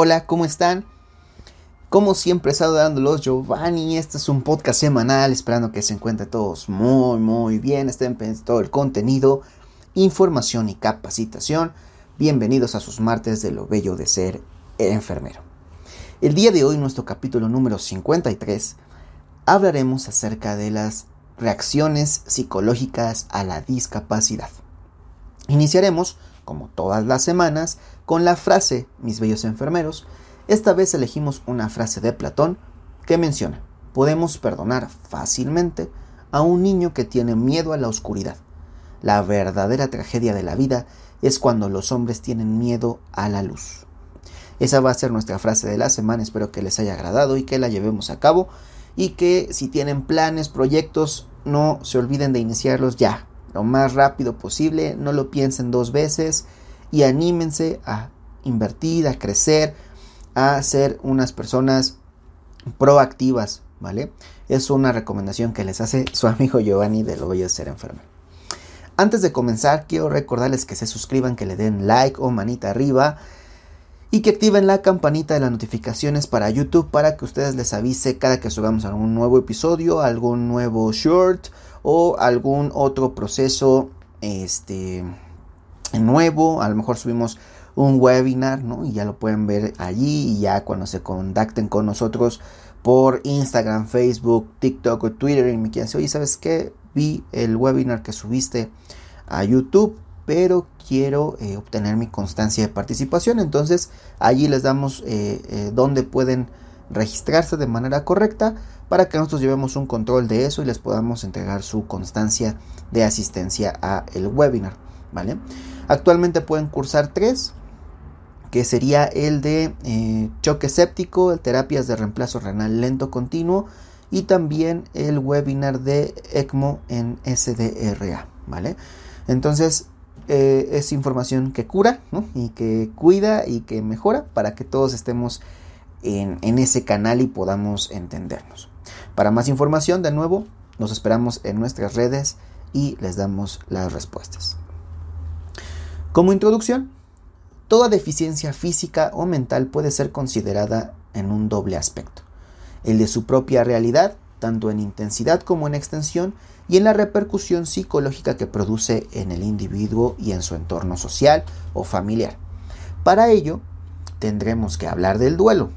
Hola, ¿cómo están? Como siempre, saludándolos, Giovanni. Este es un podcast semanal, esperando que se encuentren todos muy, muy bien. Estén pendientes todo el contenido, información y capacitación. Bienvenidos a sus martes de lo bello de ser enfermero. El día de hoy, nuestro capítulo número 53, hablaremos acerca de las reacciones psicológicas a la discapacidad. Iniciaremos, como todas las semanas, con la frase mis bellos enfermeros. Esta vez elegimos una frase de Platón que menciona, podemos perdonar fácilmente a un niño que tiene miedo a la oscuridad. La verdadera tragedia de la vida es cuando los hombres tienen miedo a la luz. Esa va a ser nuestra frase de la semana, espero que les haya agradado y que la llevemos a cabo y que si tienen planes, proyectos, no se olviden de iniciarlos ya, lo más rápido posible, no lo piensen dos veces y anímense a invertir, a crecer, a ser unas personas proactivas, ¿vale? Es una recomendación que les hace su amigo Giovanni de Lo de Ser Enfermo. Antes de comenzar, quiero recordarles que se suscriban, que le den like o manita arriba y que activen la campanita de las notificaciones para YouTube para que ustedes les avise cada que subamos algún nuevo episodio, algún nuevo short o algún otro proceso este nuevo, a lo mejor subimos un webinar, ¿no? Y ya lo pueden ver allí y ya cuando se contacten con nosotros por Instagram, Facebook, TikTok o Twitter y me quieran decir, oye, ¿sabes qué? Vi el webinar que subiste a YouTube, pero quiero eh, obtener mi constancia de participación. Entonces allí les damos eh, eh, donde pueden registrarse de manera correcta para que nosotros llevemos un control de eso y les podamos entregar su constancia de asistencia a el webinar, ¿vale? Actualmente pueden cursar tres, que sería el de eh, choque séptico, terapias de reemplazo renal lento continuo y también el webinar de ECMO en SDRA, ¿vale? Entonces eh, es información que cura y que cuida y que mejora para que todos estemos en, ese canal y podamos entendernos. Para más información, de nuevo, nos esperamos en nuestras redes y les damos las respuestas. Como introducción, toda deficiencia física o mental puede ser considerada en un doble aspecto, el de su propia realidad, tanto en intensidad como en extensión, y en la repercusión psicológica que produce en el individuo y en su entorno social o familiar. Para ello, tendremos que hablar del duelo,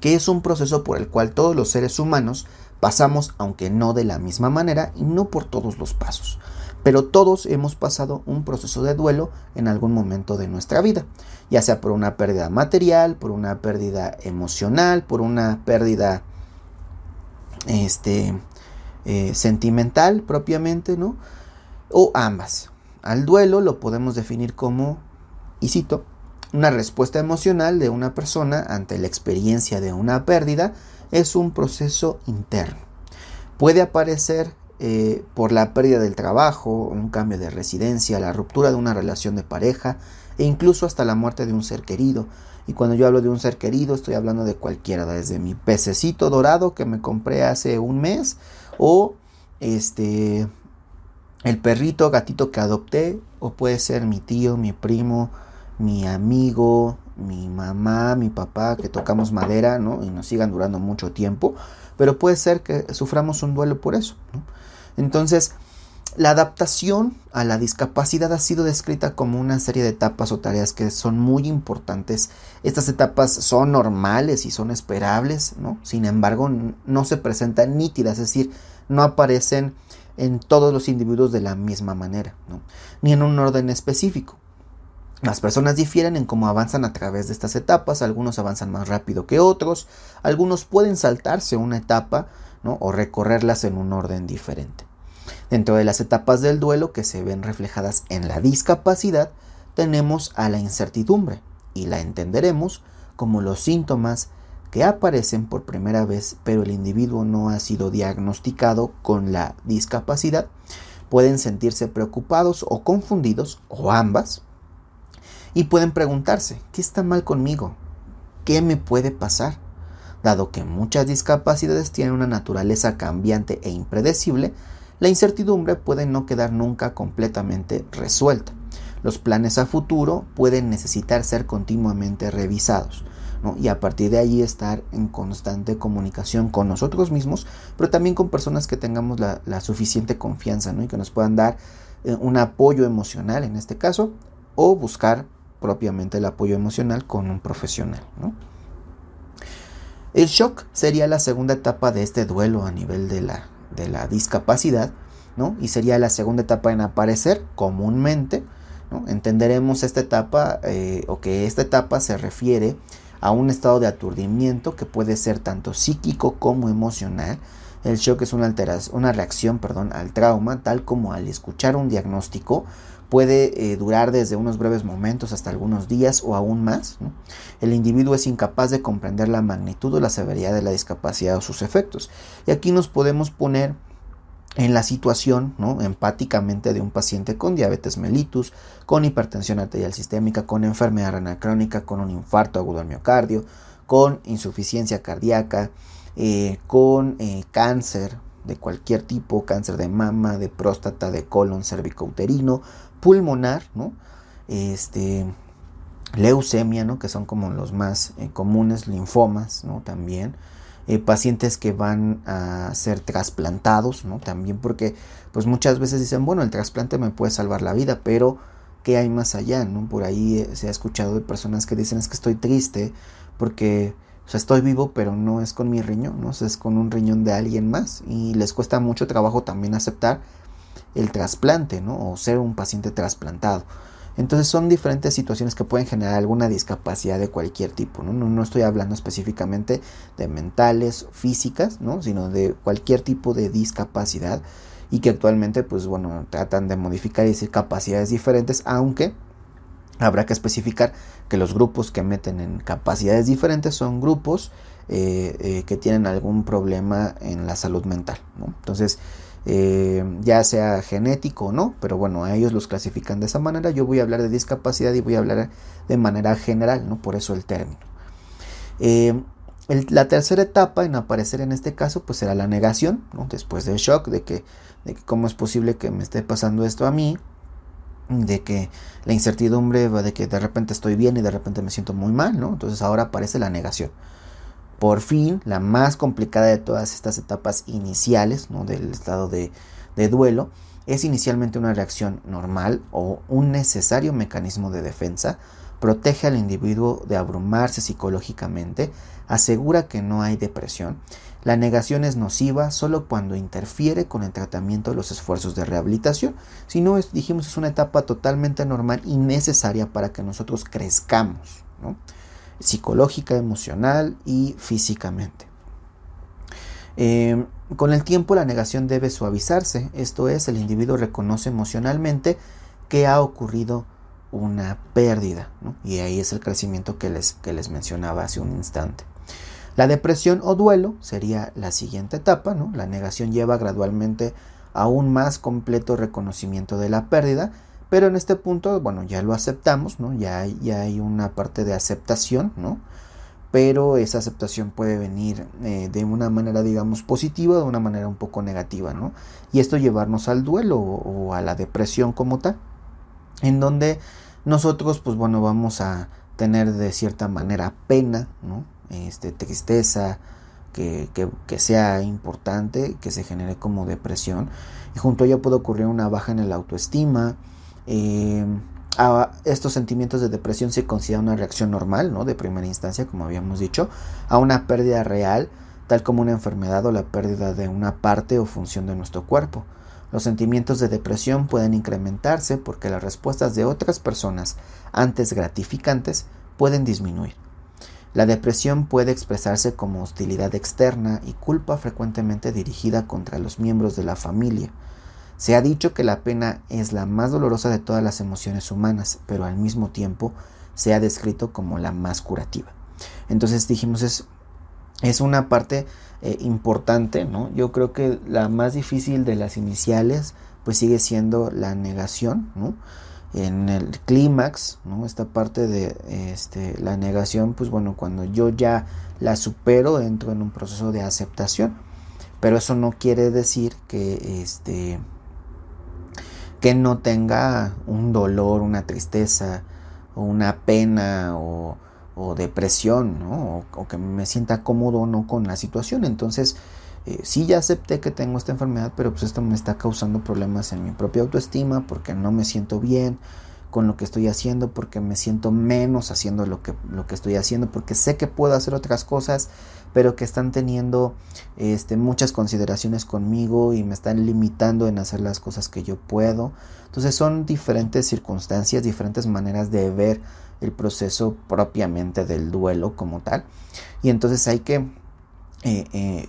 que es un proceso por el cual todos los seres humanos pasamos, aunque no de la misma manera y no por todos los pasos. Pero todos hemos pasado un proceso de duelo en algún momento de nuestra vida, ya sea por una pérdida material, por una pérdida emocional, por una pérdida este, eh, sentimental propiamente, ¿no? O ambas. Al duelo lo podemos definir como, y cito, una respuesta emocional de una persona ante la experiencia de una pérdida es un proceso interno. Puede aparecer eh, por la pérdida del trabajo, un cambio de residencia, la ruptura de una relación de pareja e incluso hasta la muerte de un ser querido. Y cuando yo hablo de un ser querido estoy hablando de cualquiera, desde mi pececito dorado que me compré hace un mes o este el perrito gatito que adopté o puede ser mi tío, mi primo, mi amigo, mi mamá, mi papá, que tocamos madera, ¿no? Y nos sigan durando mucho tiempo, pero puede ser que suframos un duelo por eso, Entonces, la adaptación a la discapacidad ha sido descrita como una serie de etapas o tareas que son muy importantes. Estas etapas son normales y son esperables, ¿no? Sin embargo, no se presentan nítidas, es decir, no aparecen en todos los individuos de la misma manera, ¿no? ni en un orden específico. Las personas difieren en cómo avanzan a través de estas etapas, algunos avanzan más rápido que otros, algunos pueden saltarse una etapa o recorrerlas en un orden diferente. Dentro de las etapas del duelo que se ven reflejadas en la discapacidad, tenemos a la incertidumbre y la entenderemos como los síntomas que aparecen por primera vez pero el individuo no ha sido diagnosticado con la discapacidad. Pueden sentirse preocupados o confundidos o ambas y pueden preguntarse, ¿qué está mal conmigo? ¿Qué me puede pasar? Dado que muchas discapacidades tienen una naturaleza cambiante e impredecible, la incertidumbre puede no quedar nunca completamente resuelta. Los planes a futuro pueden necesitar ser continuamente revisados. y a partir de ahí estar en constante comunicación con nosotros mismos, pero también con personas que tengamos la, suficiente confianza y que nos puedan dar eh, un apoyo emocional en este caso, o buscar propiamente el apoyo emocional con un profesional. El shock sería la segunda etapa de este duelo a nivel de la, de la discapacidad, ¿no? y sería la segunda etapa en aparecer comúnmente. Entenderemos esta etapa eh, o que esta etapa se refiere a un estado de aturdimiento que puede ser tanto psíquico como emocional. El shock es una, alteración, una reacción perdón, al trauma, tal como al escuchar un diagnóstico puede eh, durar desde unos breves momentos hasta algunos días o aún más. El individuo es incapaz de comprender la magnitud o la severidad de la discapacidad o sus efectos. Y aquí nos podemos poner en la situación ¿no? empáticamente de un paciente con diabetes mellitus, con hipertensión arterial sistémica, con enfermedad renal crónica, con un infarto agudo al miocardio, con insuficiencia cardíaca, eh, con eh, cáncer de cualquier tipo, cáncer de mama, de próstata, de colon, cervicouterino, pulmonar, ¿no? este, leucemia, ¿no? que son como los más eh, comunes, linfomas ¿no? también, eh, pacientes que van a ser trasplantados, ¿no? También porque pues muchas veces dicen, bueno, el trasplante me puede salvar la vida, pero ¿qué hay más allá? ¿no? Por ahí eh, se ha escuchado de personas que dicen es que estoy triste porque o sea, estoy vivo, pero no es con mi riñón, ¿no? es con un riñón de alguien más y les cuesta mucho trabajo también aceptar el trasplante, ¿no? O ser un paciente trasplantado. Entonces son diferentes situaciones que pueden generar alguna discapacidad de cualquier tipo. No, no, estoy hablando específicamente de mentales, físicas, ¿no? sino de cualquier tipo de discapacidad y que actualmente pues bueno tratan de modificar y decir capacidades diferentes, aunque habrá que especificar que los grupos que meten en capacidades diferentes son grupos eh, eh, que tienen algún problema en la salud mental. Entonces, eh, ya sea genético o no, pero bueno, a ellos los clasifican de esa manera. Yo voy a hablar de discapacidad y voy a hablar de manera general, ¿no? Por eso el término. La tercera etapa en aparecer en este caso, pues será la negación, ¿no? Después del shock de que, de que cómo es posible que me esté pasando esto a mí, de que la incertidumbre va de que de repente estoy bien y de repente me siento muy mal, ¿no? Entonces ahora aparece la negación. Por fin, la más complicada de todas estas etapas iniciales ¿no? del estado de, duelo es inicialmente una reacción normal o un necesario mecanismo de defensa, protege al individuo de abrumarse psicológicamente, asegura que no hay depresión. La negación es nociva solo cuando interfiere con el tratamiento de los esfuerzos de rehabilitación. Si no, dijimos, es una etapa totalmente normal y necesaria para que nosotros crezcamos. ¿no? psicológica, emocional y físicamente. Em, con el tiempo la negación debe suavizarse, esto es, el individuo reconoce emocionalmente que ha ocurrido una pérdida, y ahí es el crecimiento que les, que les mencionaba hace un instante. La depresión o duelo sería la siguiente etapa, ¿no? la negación lleva gradualmente a un más completo reconocimiento de la pérdida, pero en este punto, bueno, ya lo aceptamos, ¿no? Ya hay, ya hay una parte de aceptación, ¿no? Pero esa aceptación puede venir eh, de una manera, digamos, positiva o de una manera un poco negativa, ¿no? Y esto llevarnos al duelo o, a la depresión como tal, en donde nosotros, pues bueno, vamos a tener de cierta manera pena, ¿no? Este, tristeza, que, que, sea importante, que se genere como depresión. Y junto a ello puede ocurrir una baja en el autoestima, eh, a estos sentimientos de depresión se considera una reacción normal, ¿no? De primera instancia, como habíamos dicho, a una pérdida real, tal como una enfermedad o la pérdida de una parte o función de nuestro cuerpo. Los sentimientos de depresión pueden incrementarse porque las respuestas de otras personas antes gratificantes pueden disminuir. La depresión puede expresarse como hostilidad externa y culpa frecuentemente dirigida contra los miembros de la familia, se ha dicho que la pena es la más dolorosa de todas las emociones humanas, pero al mismo tiempo se ha descrito como la más curativa. Entonces dijimos es, una parte eh, importante, ¿no? Yo creo que la más difícil de las iniciales pues sigue siendo la negación, ¿no? En el clímax, ¿no? Esta parte de este, la negación, pues bueno, cuando yo ya la supero, entro en un proceso de aceptación. Pero eso no quiere decir que este que no tenga un dolor, una tristeza, o una pena o, o depresión, ¿no? O, que me sienta cómodo o no con la situación. Entonces, eh, sí ya acepté que tengo esta enfermedad, pero pues esto me está causando problemas en mi propia autoestima porque no me siento bien con lo que estoy haciendo, porque me siento menos haciendo lo que, lo que estoy haciendo, porque sé que puedo hacer otras cosas, pero que están teniendo este, muchas consideraciones conmigo y me están limitando en hacer las cosas que yo puedo. Entonces son diferentes circunstancias, diferentes maneras de ver el proceso propiamente del duelo como tal. Y entonces hay que eh, eh,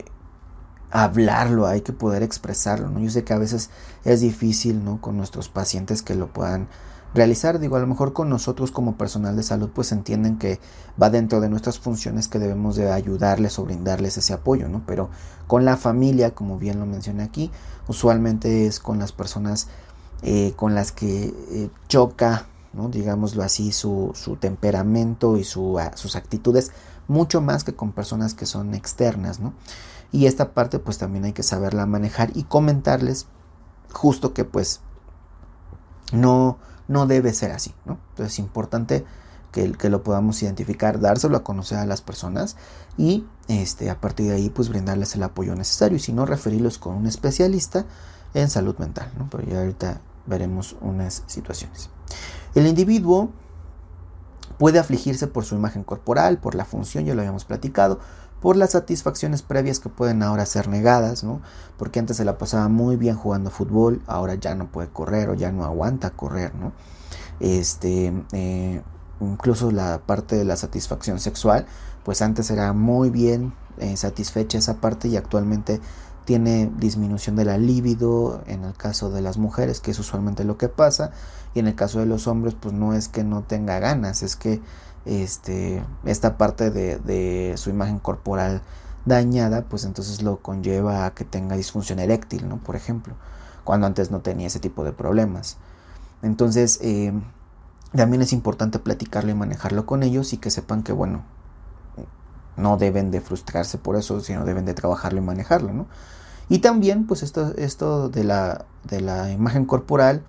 hablarlo, hay que poder expresarlo. ¿no? Yo sé que a veces es difícil ¿no? con nuestros pacientes que lo puedan realizar. Digo, a lo mejor con nosotros como personal de salud pues entienden que va dentro de nuestras funciones que debemos de ayudarles o brindarles ese apoyo, ¿no? Pero con la familia, como bien lo mencioné aquí, usualmente es con las personas eh, con las que eh, choca ¿no? digámoslo así, su, temperamento y sus actitudes, mucho más que con personas que son externas, ¿no? Y esta parte pues también hay que saberla manejar y comentarles justo que pues no, no debe ser así, ¿no? Entonces es importante que, que, lo podamos identificar, dárselo a conocer a las personas y este, a partir de ahí pues brindarles el apoyo necesario y si no referirlos con un especialista en salud mental, ¿no? Pero ya ahorita veremos unas situaciones. El individuo puede afligirse por su imagen corporal, por la función, ya lo habíamos platicado, por las satisfacciones previas que pueden ahora ser negadas, ¿no? Porque antes se la pasaba muy bien jugando fútbol, ahora ya no puede correr o ya no aguanta correr, ¿no? Este, eh, incluso la parte de la satisfacción sexual, pues antes era muy bien eh, satisfecha esa parte y actualmente tiene disminución de la libido en el caso de las mujeres, que es usualmente lo que pasa, y en el caso de los hombres, pues no es que no tenga ganas, es que este, esta parte de, su imagen corporal dañada, pues entonces lo conlleva a que tenga disfunción eréctil, ¿no? Por ejemplo, cuando antes no tenía ese tipo de problemas. Entonces, eh, también es importante platicarlo y manejarlo con ellos y que sepan que, bueno, no deben de frustrarse por eso, sino deben de trabajarlo y manejarlo, ¿no? Y también, pues esto, esto de, la, de la imagen corporal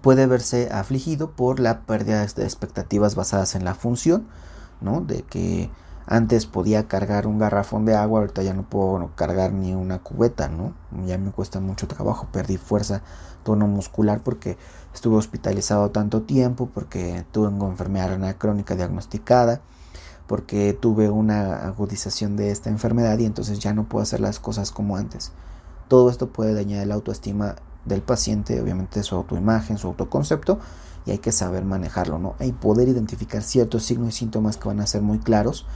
puede verse afligido por la pérdida de expectativas basadas en la función, ¿no? De que antes podía cargar un garrafón de agua, ahorita ya no puedo cargar ni una cubeta, ¿no? Ya me cuesta mucho trabajo, perdí fuerza, tono muscular porque estuve hospitalizado tanto tiempo, porque tuve una enfermedad crónica diagnosticada, porque tuve una agudización de esta enfermedad y entonces ya no puedo hacer las cosas como antes. Todo esto puede dañar la autoestima del paciente, obviamente su autoimagen, su autoconcepto, y hay que saber manejarlo, ¿no? Y poder identificar ciertos signos y síntomas que van a ser muy claros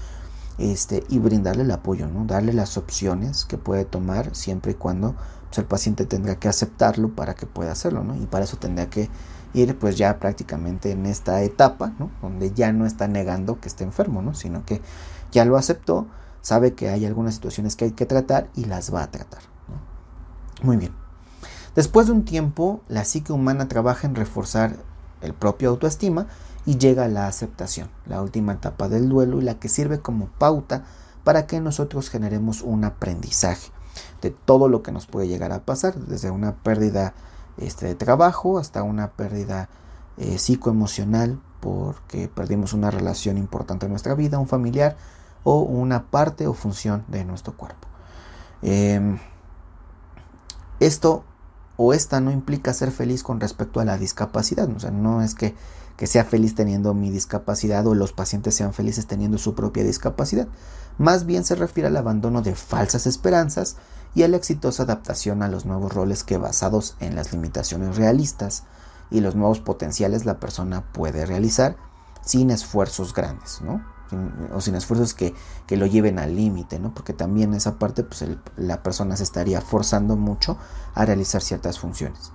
este, y brindarle el apoyo, ¿no? Darle las opciones que puede tomar siempre y cuando pues, el paciente tendrá que aceptarlo para que pueda hacerlo, ¿no? Y para eso tendrá que ir pues ya prácticamente en esta etapa, ¿no? Donde ya no está negando que esté enfermo, ¿no? Sino que ya lo aceptó, sabe que hay algunas situaciones que hay que tratar y las va a tratar. Muy bien. Después de un tiempo, la psique humana trabaja en reforzar el propio autoestima y llega a la aceptación, la última etapa del duelo y la que sirve como pauta para que nosotros generemos un aprendizaje de todo lo que nos puede llegar a pasar, desde una pérdida este, de trabajo hasta una pérdida eh, psicoemocional porque perdimos una relación importante en nuestra vida, un familiar o una parte o función de nuestro cuerpo. Em, esto esta no implica ser feliz con respecto a la discapacidad, no es que, que sea feliz teniendo mi discapacidad o los pacientes sean felices teniendo su propia discapacidad, más bien se refiere al abandono de falsas esperanzas y a la exitosa adaptación a los nuevos roles que basados en las limitaciones realistas y los nuevos potenciales la persona puede realizar sin esfuerzos grandes, ¿no? O sin esfuerzos que, lo lleven al límite, ¿no? Porque también esa parte, pues la persona se estaría forzando mucho a realizar ciertas funciones.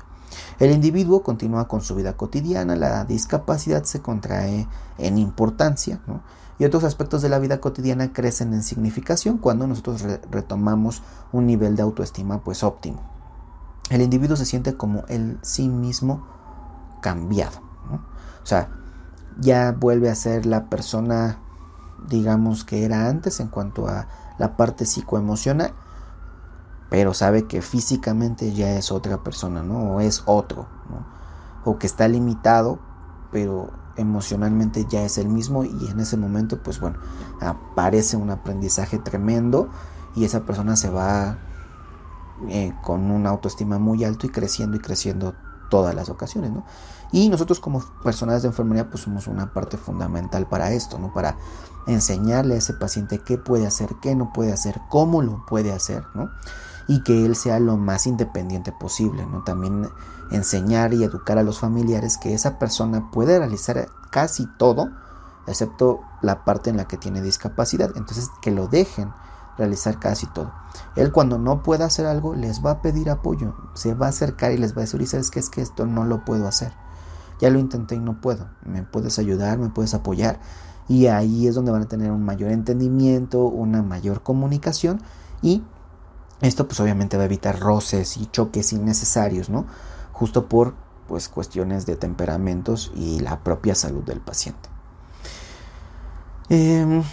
El individuo continúa con su vida cotidiana, la discapacidad se contrae en importancia, y otros aspectos de la vida cotidiana crecen en significación cuando nosotros retomamos un nivel de autoestima pues óptimo. El individuo se siente como el sí mismo cambiado. O sea, ya vuelve a ser la persona, digamos, que era antes en cuanto a la parte psicoemocional, pero sabe que físicamente ya es otra persona, ¿no? O es otro, ¿no? O que está limitado pero emocionalmente ya es el mismo y en ese momento pues bueno, aparece un aprendizaje tremendo y esa persona se va eh, con una autoestima muy alto y creciendo y creciendo todas las ocasiones, ¿no? Y nosotros como personas de enfermería pues somos una parte fundamental para esto, ¿no? Para enseñarle a ese paciente qué puede hacer, qué no puede hacer, cómo lo puede hacer, ¿no? Y que él sea lo más independiente posible, ¿no? También enseñar y educar a los familiares que esa persona puede realizar casi todo, excepto la parte en la que tiene discapacidad. Entonces que lo dejen realizar casi todo. Él cuando no pueda hacer algo les va a pedir apoyo, se va a acercar y les va a decir, ¿sabes qué? Es que esto no lo puedo hacer. Ya lo intenté y no puedo. ¿Me puedes ayudar? ¿Me puedes apoyar? Y ahí es donde van a tener un mayor entendimiento, una mayor comunicación y esto pues obviamente va a evitar roces y choques innecesarios, ¿no? Justo por pues cuestiones de temperamentos y la propia salud del paciente. Em,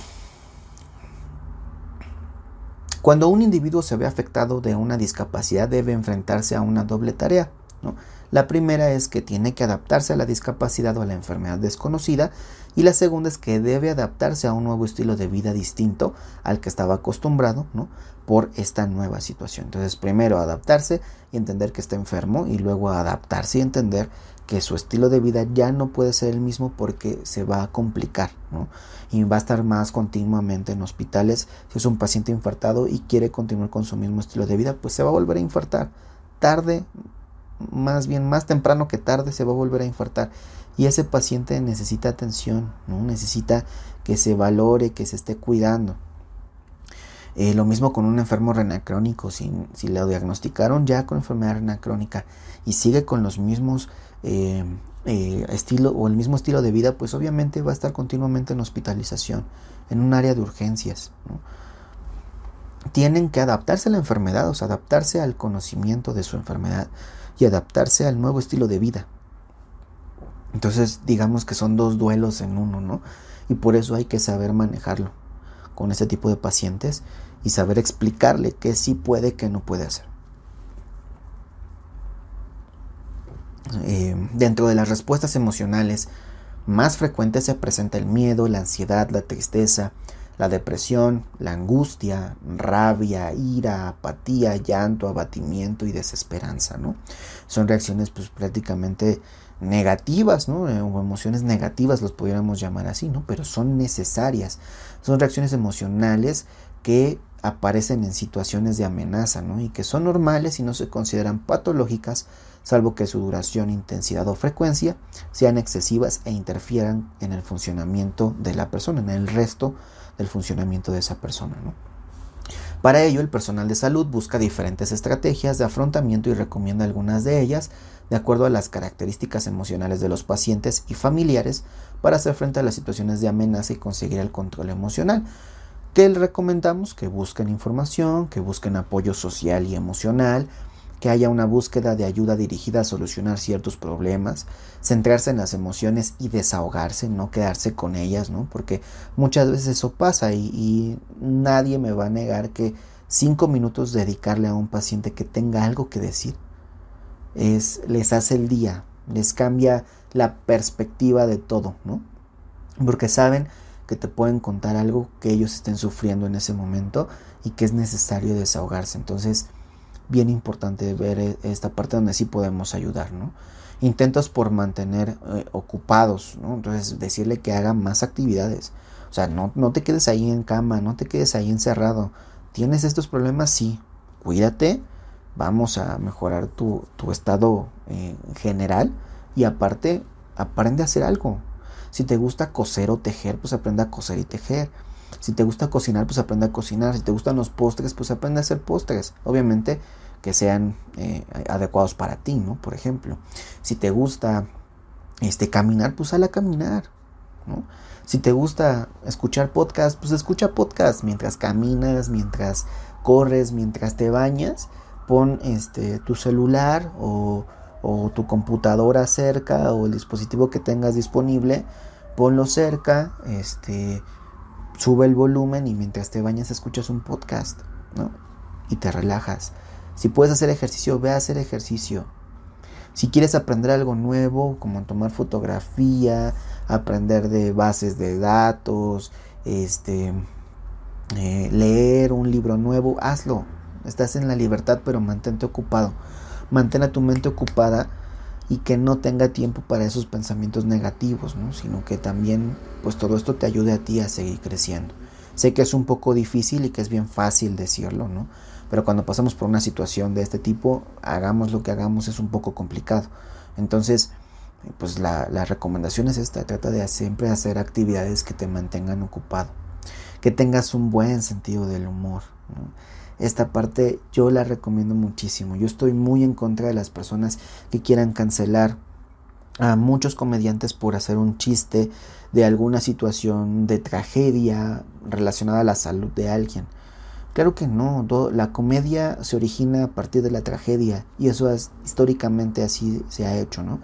cuando un individuo se ve afectado de una discapacidad debe enfrentarse a una doble tarea. La primera es que tiene que adaptarse a la discapacidad o a la enfermedad desconocida y la segunda es que debe adaptarse a un nuevo estilo de vida distinto al que estaba acostumbrado ¿no? por esta nueva situación. Entonces primero adaptarse y entender que está enfermo y luego adaptarse y entender que su estilo de vida ya no puede ser el mismo porque se va a complicar. Y va a estar más continuamente en hospitales. Si es un paciente infartado y quiere continuar con su mismo estilo de vida, pues se va a volver a infartar. Tarde, más bien más temprano que tarde, se va a volver a infartar. Y ese paciente necesita atención, ¿no? Necesita que se valore, que se esté cuidando. Eh, lo mismo con un enfermo renal crónico, si, si lo diagnosticaron ya con enfermedad renal crónica y sigue con los mismos eh, eh, estilo o el mismo estilo de vida, pues obviamente va a estar continuamente en hospitalización, en un área de urgencias. Tienen que adaptarse a la enfermedad, o sea, adaptarse al conocimiento de su enfermedad y adaptarse al nuevo estilo de vida. Entonces, digamos que son dos duelos en uno, ¿no? Y por eso hay que saber manejarlo con ese tipo de pacientes y saber explicarle qué sí puede, qué no puede hacer. Eh, dentro de las respuestas emocionales más frecuentes se presenta el miedo, la ansiedad, la tristeza, la depresión, la angustia, rabia, ira, apatía, llanto, abatimiento y desesperanza, ¿no? Son reacciones pues prácticamente negativas, ¿no? Eh, o emociones negativas los pudiéramos llamar así, ¿no? Pero son necesarias. Son reacciones emocionales que aparecen en situaciones de amenaza, ¿no? Y que son normales y no se consideran patológicas salvo que su duración, intensidad o frecuencia sean excesivas e interfieran en el funcionamiento de la persona, en el resto del funcionamiento de esa persona. Para ello, el personal de salud busca diferentes estrategias de afrontamiento y recomienda algunas de ellas de acuerdo a las características emocionales de los pacientes y familiares para hacer frente a las situaciones de amenaza y conseguir el control emocional. Que le recomendamos que busquen información, que busquen apoyo social y emocional, que haya una búsqueda de ayuda dirigida a solucionar ciertos problemas, centrarse en las emociones y desahogarse, no quedarse con ellas, ¿no? Porque muchas veces eso pasa y, nadie me va a negar que cinco minutos dedicarle a un paciente que tenga algo que decir es, les hace el día, les cambia la perspectiva de todo, ¿no? Porque saben que te pueden contar algo que ellos estén sufriendo en ese momento y que es necesario desahogarse. Entonces, bien importante ver e, esta parte donde sí podemos ayudar, ¿no? Intentos por mantener eh, ocupados, ¿no? Entonces decirle que haga más actividades. O sea, no, no te quedes ahí en cama, no te quedes ahí encerrado. ¿Tienes estos problemas? Sí. Cuídate, vamos a mejorar tu, tu estado eh, general y aparte aprende a hacer algo. Si te gusta coser o tejer, pues aprende a coser y tejer. Si te gusta cocinar, pues aprende a cocinar. Si te gustan los postres, pues aprende a hacer postres. Obviamente que sean eh, adecuados para ti, ¿no? Por ejemplo. Si te gusta este, caminar, pues sal a caminar, ¿no? Si te gusta escuchar podcast, pues escucha podcast mientras caminas, mientras corres, mientras te bañas. Pon este, tu celular o, o tu computadora cerca o el dispositivo que tengas disponible, ponlo cerca, este, sube el volumen y mientras te bañas escuchas un podcast, ¿no? Y te relajas. Si puedes hacer ejercicio, ve a hacer ejercicio. Si quieres aprender algo nuevo, como tomar fotografía, aprender de bases de datos, este, eh, leer un libro nuevo, hazlo. Estás en la libertad, pero mantente ocupado. Mantén a tu mente ocupada y que no tenga tiempo para esos pensamientos negativos, ¿no? sino que también pues todo esto te ayude a ti a seguir creciendo. Sé que es un poco difícil y que es bien fácil decirlo, ¿no? Pero cuando pasamos por una situación de este tipo, hagamos lo que hagamos, es un poco complicado. Entonces, pues la, recomendación es esta, trata de siempre hacer actividades que te mantengan ocupado, que tengas un buen sentido del humor. Esta parte yo la recomiendo muchísimo. Yo estoy muy en contra de las personas que quieran cancelar a muchos comediantes por hacer un chiste de alguna situación de tragedia relacionada a la salud de alguien. Claro que no, la comedia se origina a partir de la tragedia y eso es históricamente así se ha hecho, ¿no?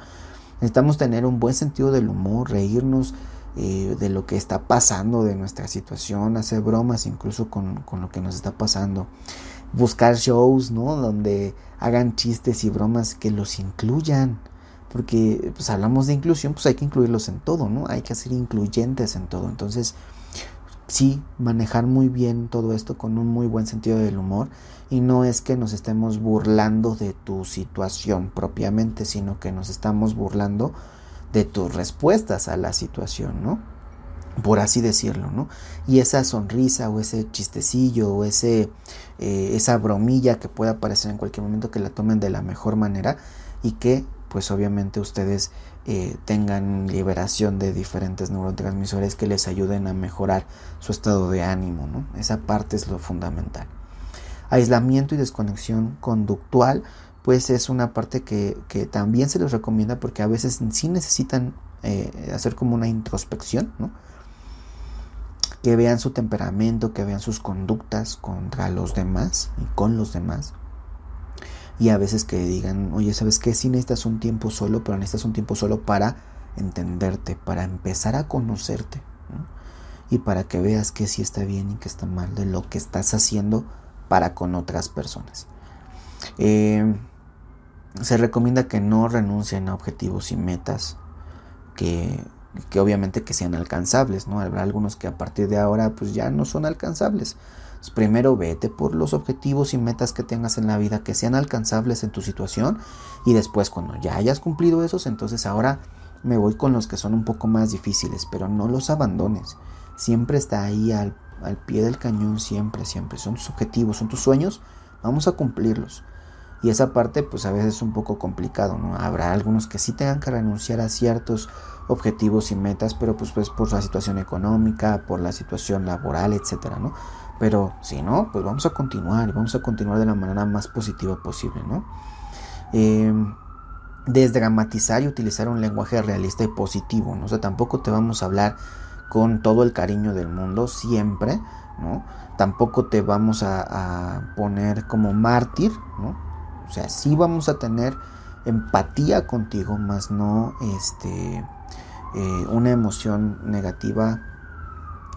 Necesitamos tener un buen sentido del humor, reírnos de lo que está pasando, de nuestra situación, hacer bromas incluso con, con, lo que nos está pasando, buscar shows, ¿no? Donde hagan chistes y bromas que los incluyan, porque pues hablamos de inclusión, pues hay que incluirlos en todo, ¿no? Hay que ser incluyentes en todo. Entonces, sí, manejar muy bien todo esto con un muy buen sentido del humor y no es que nos estemos burlando de tu situación propiamente, sino que nos estamos burlando de tus respuestas a la situación, ¿no? Por así decirlo, ¿no? Y esa sonrisa o ese chistecillo o ese, eh, esa bromilla que pueda aparecer en cualquier momento que la tomen de la mejor manera y que pues obviamente ustedes eh, tengan liberación de diferentes neurotransmisores que les ayuden a mejorar su estado de ánimo. ¿no? Esa parte es lo fundamental. Aislamiento y desconexión conductual, pues es una parte que, también se les recomienda porque a veces sí necesitan eh, hacer como una introspección, ¿no? que vean su temperamento, que vean sus conductas contra los demás y con los demás y a veces que digan, oye, ¿sabes qué? Sí necesitas un tiempo solo, pero necesitas un tiempo solo para entenderte, para empezar a conocerte. Y para que veas que sí está bien y que está mal de lo que estás haciendo para con otras personas. Eh, se recomienda que no renuncien a objetivos y metas que, que obviamente que sean alcanzables, ¿no? Habrá algunos que a partir de ahora pues ya no son alcanzables primero vete por los objetivos y metas que tengas en la vida que sean alcanzables en tu situación y después cuando ya hayas cumplido esos, entonces ahora me voy con los que son un poco más difíciles, pero no los abandones. Siempre está ahí al, al pie del cañón, siempre, siempre. Son tus objetivos, son tus sueños, vamos a cumplirlos. Y esa parte pues a veces es un poco complicado, ¿no? Habrá algunos que sí tengan que renunciar a ciertos objetivos y metas, pero pues, pues por la situación económica, por la situación laboral, etcétera, ¿no? Pero si no, pues vamos a continuar y vamos a continuar de la manera más positiva posible, ¿no? Em, desdramatizar y utilizar un lenguaje realista y positivo, ¿no? O sea, tampoco te vamos a hablar con todo el cariño del mundo siempre, ¿no? Tampoco te vamos a, poner como mártir, ¿no? O sea, sí vamos a tener empatía contigo, más no este, eh, una emoción negativa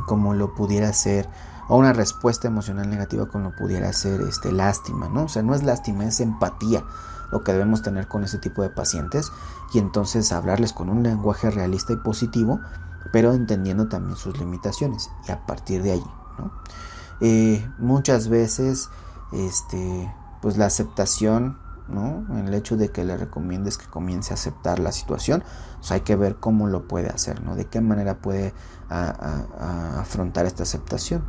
como lo pudiera ser o una respuesta emocional negativa como pudiera ser este, lástima, ¿no? O sea, no es lástima, es empatía lo que debemos tener con ese tipo de pacientes y entonces hablarles con un lenguaje realista y positivo, pero entendiendo también sus limitaciones y a partir de allí, ¿no? Eh, muchas veces, este, pues la aceptación ¿no? El hecho de que le recomiendes que comience a aceptar la situación, pues hay que ver cómo lo puede hacer, ¿no? De qué manera puede afrontar esta aceptación,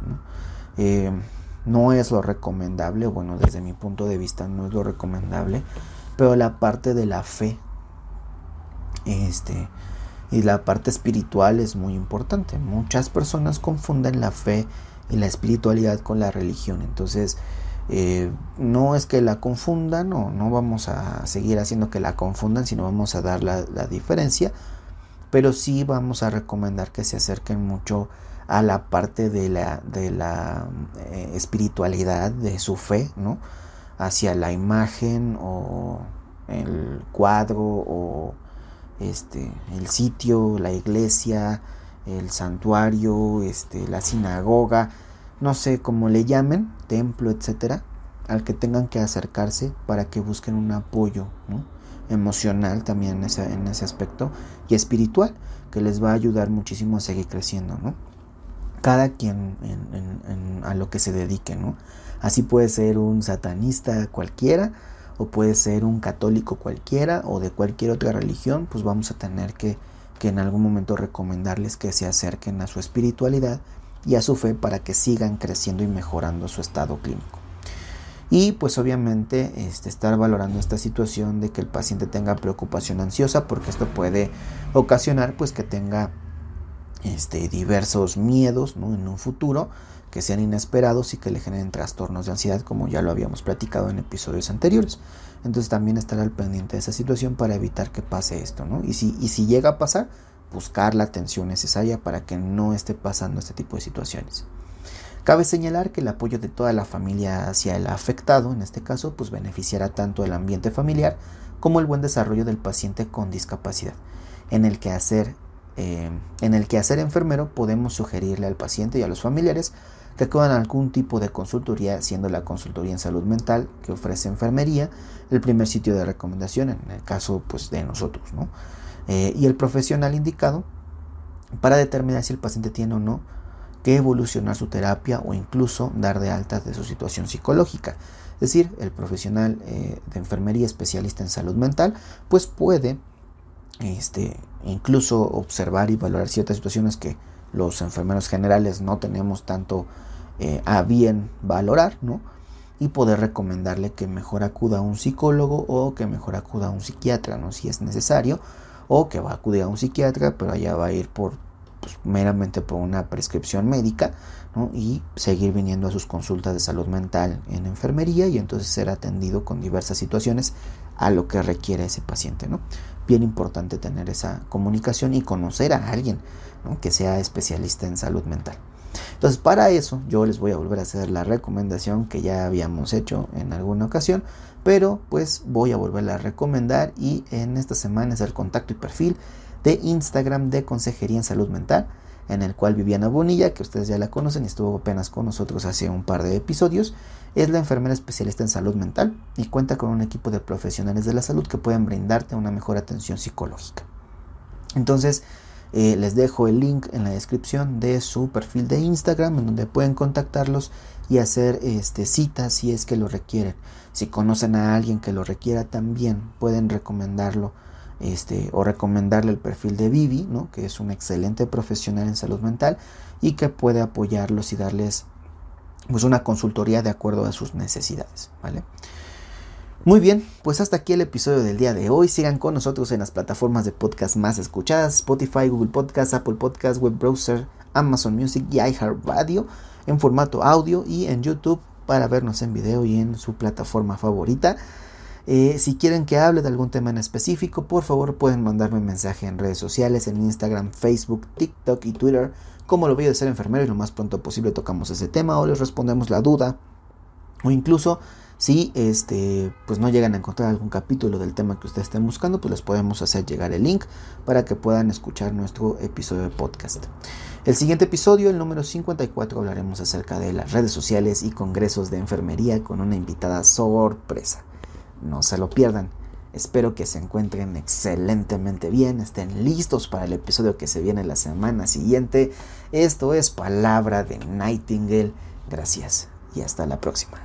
eh, ¿no? es lo recomendable, bueno, desde mi punto de vista no es lo recomendable, pero la parte de la fe, este, y la parte espiritual es muy importante. Muchas personas confunden la fe y la espiritualidad con la religión, entonces, eh, no es que la confundan o no vamos a seguir haciendo que la confundan, sino vamos a dar la, diferencia, pero sí vamos a recomendar que se acerquen mucho a la parte de la, de la eh, espiritualidad, de su fe, ¿no? hacia la imagen o el cuadro o este, el sitio, la iglesia, el santuario, este, la sinagoga, no sé cómo le llamen, templo, etcétera, al que tengan que acercarse para que busquen un apoyo, emocional también en ese, en ese aspecto y espiritual que les va a ayudar muchísimo a seguir creciendo, ¿no? Cada quien a lo que se dedique, ¿no? Así puede ser un satanista cualquiera o puede ser un católico cualquiera o de cualquier otra religión, pues vamos a tener que, que en algún momento recomendarles que se acerquen a su espiritualidad y a su fe para que sigan creciendo y mejorando su estado clínico. Y pues obviamente este, estar valorando esta situación de que el paciente tenga preocupación ansiosa porque esto puede ocasionar pues que tenga este, diversos miedos ¿no? en un futuro que sean inesperados y que le generen trastornos de ansiedad como ya lo habíamos platicado en episodios anteriores. Entonces también estar al pendiente de esa situación para evitar que pase esto. ¿no? Y, si, y si llega a pasar, buscar la atención necesaria para que no esté pasando este tipo de situaciones. Cabe señalar que el apoyo de toda la familia hacia el afectado, en este caso, pues beneficiará tanto el ambiente familiar como el buen desarrollo del paciente con discapacidad. En el que hacer, eh, en el enfermero podemos sugerirle al paciente y a los familiares que acudan a algún tipo de consultoría, siendo la consultoría en salud mental que ofrece enfermería el primer sitio de recomendación en el caso pues, de nosotros, ¿no? Eh, y el profesional indicado para determinar si el paciente tiene o no que evolucionar su terapia o incluso dar de alta de su situación psicológica. Es decir, el profesional eh, de enfermería especialista en salud mental pues puede este, incluso observar y valorar ciertas situaciones que los enfermeros generales no tenemos tanto eh, a bien valorar, ¿no? Y poder recomendarle que mejor acuda a un psicólogo o que mejor acuda a un psiquiatra, ¿no? Si es necesario, o que va a acudir a un psiquiatra, pero allá va a ir por pues, meramente por una prescripción médica y seguir viniendo a sus consultas de salud mental en enfermería y entonces ser atendido con diversas situaciones a lo que requiere ese paciente. ¿no? Bien importante tener esa comunicación y conocer a alguien que sea especialista en salud mental. Entonces, para eso yo les voy a volver a hacer la recomendación que ya habíamos hecho en alguna ocasión, pero pues voy a volverla a recomendar y en esta semana es el contacto y perfil de Instagram de Consejería en Salud Mental, en el cual Viviana Bonilla, que ustedes ya la conocen y estuvo apenas con nosotros hace un par de episodios, es la enfermera especialista en salud mental y cuenta con un equipo de profesionales de la salud que pueden brindarte una mejor atención psicológica. Entonces, eh, les dejo el link en la descripción de su perfil de Instagram en donde pueden contactarlos y hacer este, citas si es que lo requieren. Si conocen a alguien que lo requiera también pueden recomendarlo este, o recomendarle el perfil de Vivi, ¿no? que es un excelente profesional en salud mental y que puede apoyarlos y darles pues, una consultoría de acuerdo a sus necesidades. ¿vale? Muy bien, pues hasta aquí el episodio del día de hoy. Sigan con nosotros en las plataformas de podcast más escuchadas, Spotify, Google Podcast, Apple Podcast, Web Browser, Amazon Music y iHeartRadio en formato audio y en YouTube para vernos en video y en su plataforma favorita. Eh, si quieren que hable de algún tema en específico, por favor pueden mandarme un mensaje en redes sociales, en Instagram, Facebook, TikTok y Twitter, como lo voy a ser enfermero y lo más pronto posible tocamos ese tema o les respondemos la duda o incluso si este, pues no llegan a encontrar algún capítulo del tema que ustedes estén buscando, pues les podemos hacer llegar el link para que puedan escuchar nuestro episodio de podcast. El siguiente episodio, el número 54, hablaremos acerca de las redes sociales y congresos de enfermería con una invitada sorpresa. No se lo pierdan. Espero que se encuentren excelentemente bien, estén listos para el episodio que se viene la semana siguiente. Esto es Palabra de Nightingale. Gracias y hasta la próxima.